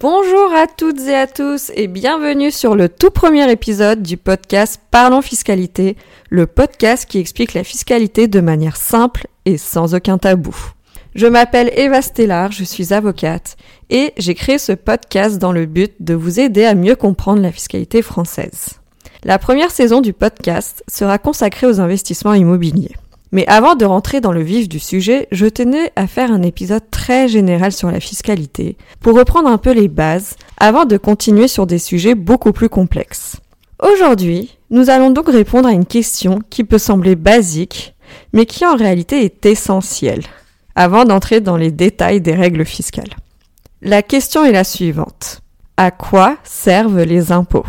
Bonjour à toutes et à tous et bienvenue sur le tout premier épisode du podcast Parlons Fiscalité, le podcast qui explique la fiscalité de manière simple et sans aucun tabou. Je m'appelle Eva Stellar, je suis avocate et j'ai créé ce podcast dans le but de vous aider à mieux comprendre la fiscalité française. La première saison du podcast sera consacrée aux investissements immobiliers. Mais avant de rentrer dans le vif du sujet, je tenais à faire un épisode très général sur la fiscalité, pour reprendre un peu les bases, avant de continuer sur des sujets beaucoup plus complexes. Aujourd'hui, nous allons donc répondre à une question qui peut sembler basique, mais qui en réalité est essentielle, avant d'entrer dans les détails des règles fiscales. La question est la suivante. À quoi servent les impôts?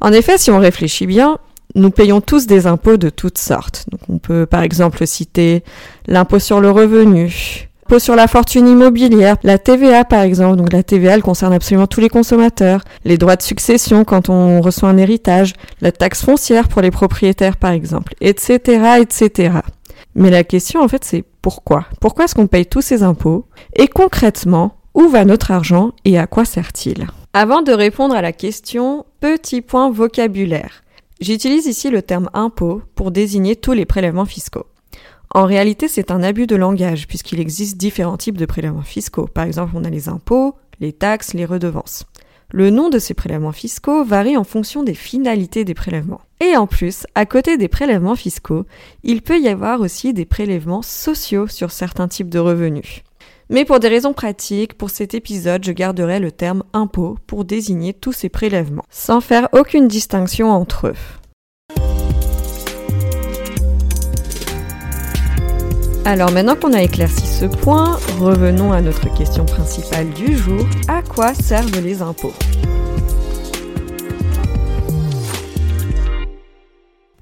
En effet, si on réfléchit bien, nous payons tous des impôts de toutes sortes. Donc on peut par exemple citer l'impôt sur le revenu, l'impôt sur la fortune immobilière, la TVA par exemple. Donc la TVA elle concerne absolument tous les consommateurs, les droits de succession quand on reçoit un héritage, la taxe foncière pour les propriétaires par exemple, etc., etc. Mais la question en fait c'est pourquoi? Pourquoi est-ce qu'on paye tous ces impôts? Et concrètement, où va notre argent et à quoi sert-il? Avant de répondre à la question, petit point vocabulaire. J'utilise ici le terme impôt pour désigner tous les prélèvements fiscaux. En réalité, c'est un abus de langage puisqu'il existe différents types de prélèvements fiscaux. Par exemple, on a les impôts, les taxes, les redevances. Le nom de ces prélèvements fiscaux varie en fonction des finalités des prélèvements. Et en plus, à côté des prélèvements fiscaux, il peut y avoir aussi des prélèvements sociaux sur certains types de revenus. Mais pour des raisons pratiques, pour cet épisode, je garderai le terme impôt pour désigner tous ces prélèvements, sans faire aucune distinction entre eux. Alors maintenant qu'on a éclairci ce point, revenons à notre question principale du jour. À quoi servent les impôts?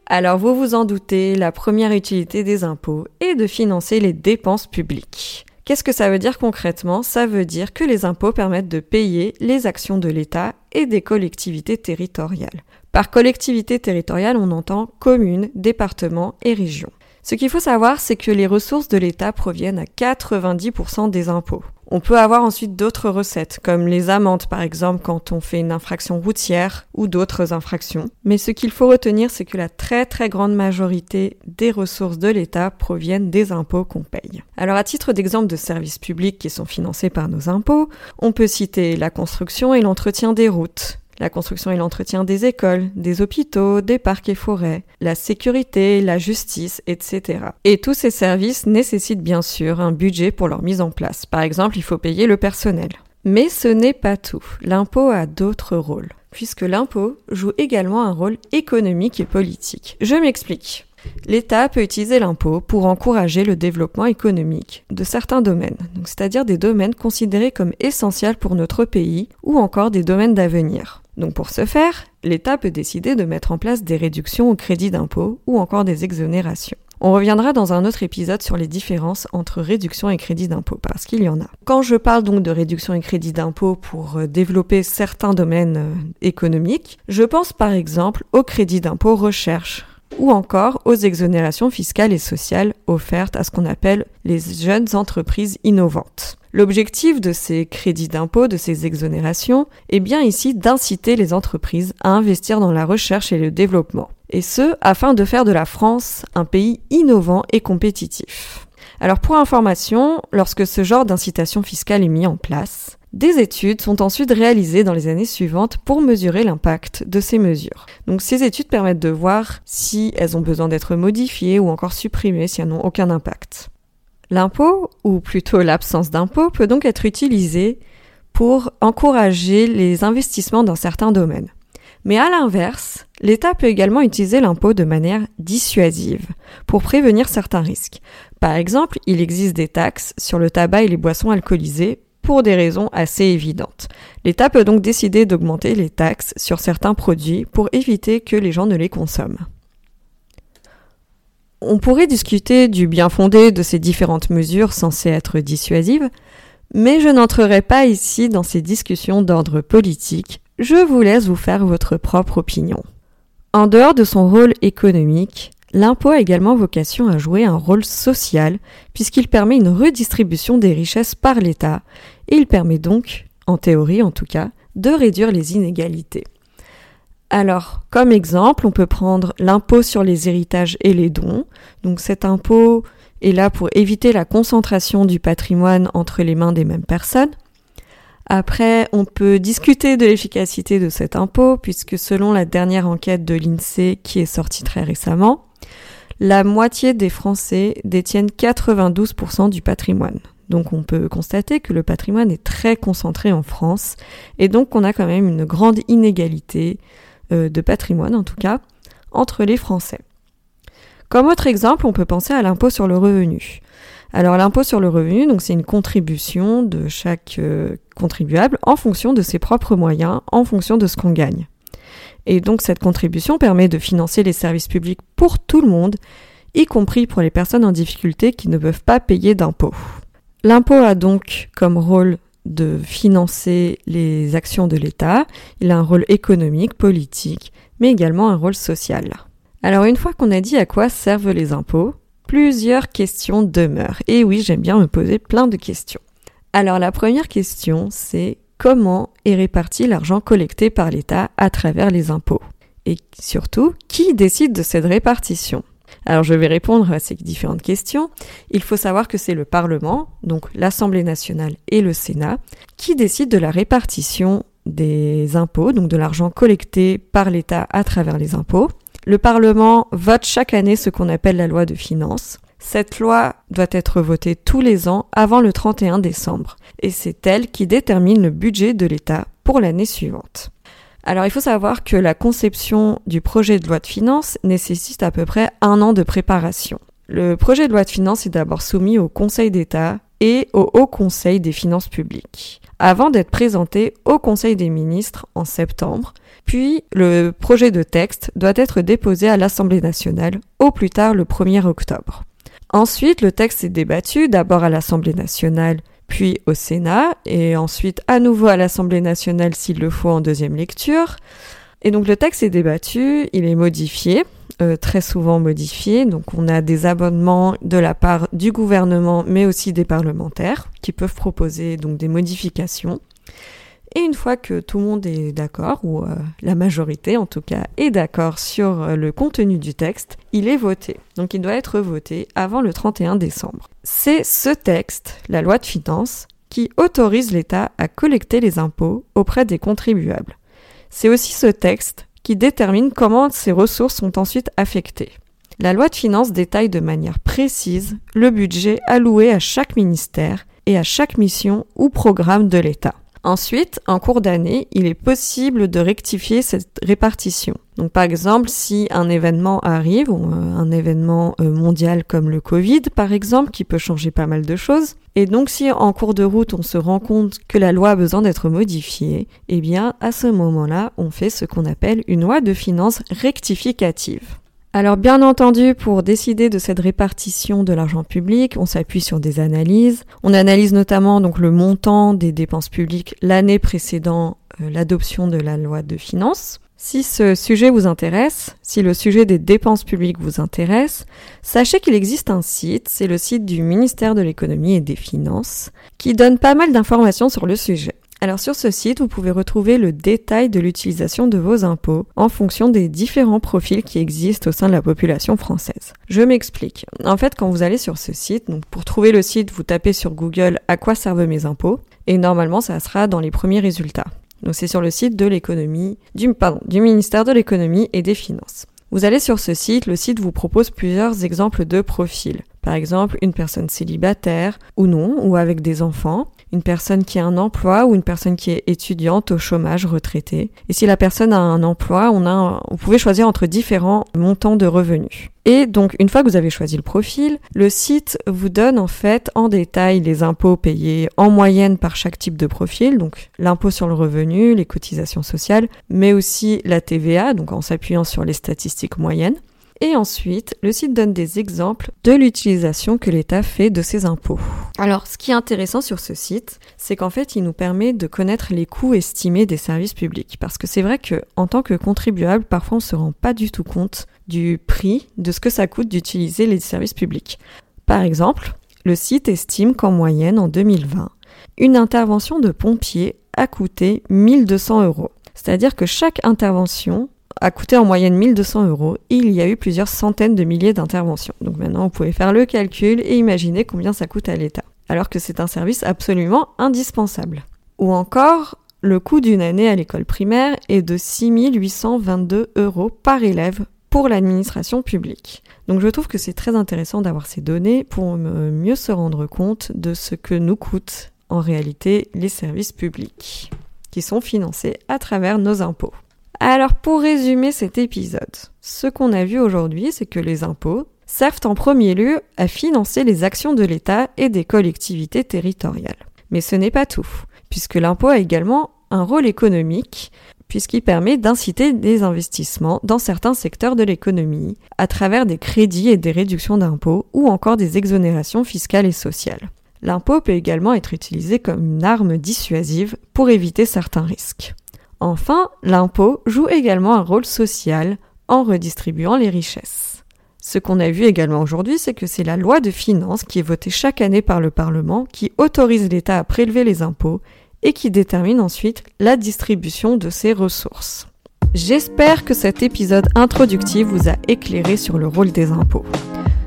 Alors vous vous en doutez, la première utilité des impôts est de financer les dépenses publiques. Qu'est-ce que ça veut dire concrètement? Ça veut dire que les impôts permettent de payer les actions de l'État et des collectivités territoriales. Par collectivité territoriale, on entend communes, départements et régions. Ce qu'il faut savoir, c'est que les ressources de l'État proviennent à 90% des impôts. On peut avoir ensuite d'autres recettes, comme les amendes par exemple quand on fait une infraction routière ou d'autres infractions. Mais ce qu'il faut retenir, c'est que la très très grande majorité des ressources de l'État proviennent des impôts qu'on paye. Alors à titre d'exemple de services publics qui sont financés par nos impôts, on peut citer la construction et l'entretien des routes, la construction et l'entretien des écoles, des hôpitaux, des parcs et forêts, la sécurité, la justice, etc. Et tous ces services nécessitent bien sûr un budget pour leur mise en place. Par exemple, il faut payer le personnel. Mais ce n'est pas tout. L'impôt a d'autres rôles, puisque l'impôt joue également un rôle économique et politique. Je m'explique. L'État peut utiliser l'impôt pour encourager le développement économique de certains domaines, c'est-à-dire des domaines considérés comme essentiels pour notre pays ou encore des domaines d'avenir. Donc pour ce faire, l'État peut décider de mettre en place des réductions au crédit d'impôt ou encore des exonérations. On reviendra dans un autre épisode sur les différences entre réduction et crédit d'impôt, parce qu'il y en a. Quand je parle donc de réduction et crédit d'impôt pour euh, développer certains domaines euh, économiques, je pense par exemple au crédit d'impôt recherche, ou encore aux exonérations fiscales et sociales offertes à ce qu'on appelle les jeunes entreprises innovantes. L'objectif de ces crédits d'impôt, de ces exonérations, est bien ici d'inciter les entreprises à investir dans la recherche et le développement. Et ce, afin de faire de la France un pays innovant et compétitif. Alors pour information, lorsque ce genre d'incitation fiscale est mis en place, des études sont ensuite réalisées dans les années suivantes pour mesurer l'impact de ces mesures. Donc ces études permettent de voir si elles ont besoin d'être modifiées ou encore supprimées si elles n'ont aucun impact. L'impôt, ou plutôt l'absence d'impôt, peut donc être utilisé pour encourager les investissements dans certains domaines. Mais à l'inverse, l'État peut également utiliser l'impôt de manière dissuasive pour prévenir certains risques. Par exemple, il existe des taxes sur le tabac et les boissons alcoolisées pour des raisons assez évidentes. L'État peut donc décider d'augmenter les taxes sur certains produits pour éviter que les gens ne les consomment. On pourrait discuter du bien fondé de ces différentes mesures censées être dissuasives, mais je n'entrerai pas ici dans ces discussions d'ordre politique, je vous laisse vous faire votre propre opinion. En dehors de son rôle économique, l'impôt a également vocation à jouer un rôle social, puisqu'il permet une redistribution des richesses par l'État, et il permet donc en théorie en tout cas, de réduire les inégalités. Alors, comme exemple, on peut prendre l'impôt sur les héritages et les dons. Donc cet impôt est là pour éviter la concentration du patrimoine entre les mains des mêmes personnes. Après, on peut discuter de l'efficacité de cet impôt, puisque selon la dernière enquête de l'INSEE qui est sortie très récemment, la moitié des Français détiennent 92% du patrimoine. Donc on peut constater que le patrimoine est très concentré en France, et donc on a quand même une grande inégalité euh, de patrimoine en tout cas, entre les Français. Comme autre exemple, on peut penser à l'impôt sur le revenu. Alors l'impôt sur le revenu, donc c'est une contribution de chaque euh, contribuable en fonction de ses propres moyens, en fonction de ce qu'on gagne. Et donc cette contribution permet de financer les services publics pour tout le monde, y compris pour les personnes en difficulté qui ne peuvent pas payer d'impôts. L'impôt a donc comme rôle de financer les actions de l'État. Il a un rôle économique, politique, mais également un rôle social. Alors une fois qu'on a dit à quoi servent les impôts, plusieurs questions demeurent. Et oui, j'aime bien me poser plein de questions. Alors la première question, c'est comment est réparti l'argent collecté par l'État à travers les impôts? Et surtout, qui décide de cette répartition? Alors je vais répondre à ces différentes questions. Il faut savoir que c'est le Parlement, donc l'Assemblée nationale et le Sénat, qui décident de la répartition des impôts, donc de l'argent collecté par l'État à travers les impôts. Le Parlement vote chaque année ce qu'on appelle la loi de finances. Cette loi doit être votée tous les ans avant le 31 décembre, et c'est elle qui détermine le budget de l'État pour l'année suivante. Alors il faut savoir que la conception du projet de loi de finances nécessite à peu près un an de préparation. Le projet de loi de finances est d'abord soumis au Conseil d'État et au Haut Conseil des finances publiques, avant d'être présenté au Conseil des ministres en septembre, puis le projet de texte doit être déposé à l'Assemblée nationale au plus tard le 1er octobre. Ensuite, le texte est débattu d'abord à l'Assemblée nationale puis au Sénat, et ensuite à nouveau à l'Assemblée nationale s'il le faut en deuxième lecture. Et donc le texte est débattu, il est modifié, euh, très souvent modifié. Donc on a des abonnements de la part du gouvernement, mais aussi des parlementaires, qui peuvent proposer donc des modifications. Et une fois que tout le monde est d'accord, ou euh, la majorité en tout cas est d'accord sur euh, le contenu du texte, il est voté. Donc il doit être voté avant le 31 décembre. C'est ce texte, la loi de finances, qui autorise l'État à collecter les impôts auprès des contribuables. C'est aussi ce texte qui détermine comment ces ressources sont ensuite affectées. La loi de finances détaille de manière précise le budget alloué à chaque ministère et à chaque mission ou programme de l'État. Ensuite, en cours d'année, il est possible de rectifier cette répartition. Donc par exemple, si un événement arrive, euh, un événement euh, mondial comme le Covid par exemple, qui peut changer pas mal de choses, et donc si en cours de route on se rend compte que la loi a besoin d'être modifiée, eh bien à ce moment-là, on fait ce qu'on appelle une loi de finances rectificative. Alors bien entendu, pour décider de cette répartition de l'argent public, on s'appuie sur des analyses. On analyse notamment donc le montant des dépenses publiques l'année précédant euh, l'adoption de la loi de finances. Si ce sujet vous intéresse, si le sujet des dépenses publiques vous intéresse, sachez qu'il existe un site, c'est le site du ministère de l'économie et des finances, qui donne pas mal d'informations sur le sujet. Alors sur ce site, vous pouvez retrouver le détail de l'utilisation de vos impôts en fonction des différents profils qui existent au sein de la population française. Je m'explique. En fait, quand vous allez sur ce site, donc pour trouver le site, vous tapez sur Google à quoi servent mes impôts et normalement ça sera dans les premiers résultats. Donc c'est sur le site de l'économie, du, du ministère de l'économie et des finances. Vous allez sur ce site, le site vous propose plusieurs exemples de profils. Par exemple, une personne célibataire ou non, ou avec des enfants, une personne qui a un emploi ou une personne qui est étudiante au chômage retraité. Et si la personne a un emploi, on a, vous pouvez choisir entre différents montants de revenus. Et donc, une fois que vous avez choisi le profil, le site vous donne en fait en détail les impôts payés en moyenne par chaque type de profil, donc l'impôt sur le revenu, les cotisations sociales, mais aussi la TVA, donc en s'appuyant sur les statistiques moyennes. Et ensuite, le site donne des exemples de l'utilisation que l'État fait de ses impôts. Alors, ce qui est intéressant sur ce site, c'est qu'en fait, il nous permet de connaître les coûts estimés des services publics. Parce que c'est vrai que, en tant que contribuable, parfois on se rend pas du tout compte du prix de ce que ça coûte d'utiliser les services publics. Par exemple, le site estime qu'en moyenne, en 2020, une intervention de pompier a coûté 1200 euros. C'est-à-dire que chaque intervention a coûté en moyenne 1200 euros et il y a eu plusieurs centaines de milliers d'interventions. Donc maintenant, vous pouvez faire le calcul et imaginer combien ça coûte à l'État. Alors que c'est un service absolument indispensable. Ou encore, le coût d'une année à l'école primaire est de 6822 euros par élève pour l'administration publique. Donc je trouve que c'est très intéressant d'avoir ces données pour mieux se rendre compte de ce que nous coûtent en réalité les services publics qui sont financés à travers nos impôts. Alors pour résumer cet épisode, ce qu'on a vu aujourd'hui, c'est que les impôts servent en premier lieu à financer les actions de l'État et des collectivités territoriales. Mais ce n'est pas tout, puisque l'impôt a également un rôle économique, puisqu'il permet d'inciter des investissements dans certains secteurs de l'économie, à travers des crédits et des réductions d'impôts ou encore des exonérations fiscales et sociales. L'impôt peut également être utilisé comme une arme dissuasive pour éviter certains risques. Enfin, l'impôt joue également un rôle social en redistribuant les richesses. Ce qu'on a vu également aujourd'hui, c'est que c'est la loi de finances qui est votée chaque année par le Parlement qui autorise l'État à prélever les impôts et qui détermine ensuite la distribution de ses ressources. J'espère que cet épisode introductif vous a éclairé sur le rôle des impôts.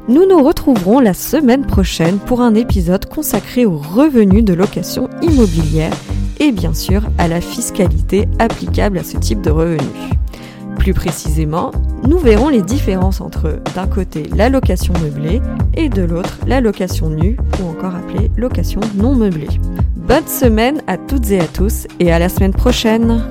Nous nous retrouverons la semaine prochaine pour un épisode consacré aux revenus de location immobilière et bien sûr à la fiscalité applicable à ce type de revenus. Plus précisément, nous verrons les différences entre d'un côté la location meublée et de l'autre la location nue ou encore appelée location non meublée. Bonne semaine à toutes et à tous et à la semaine prochaine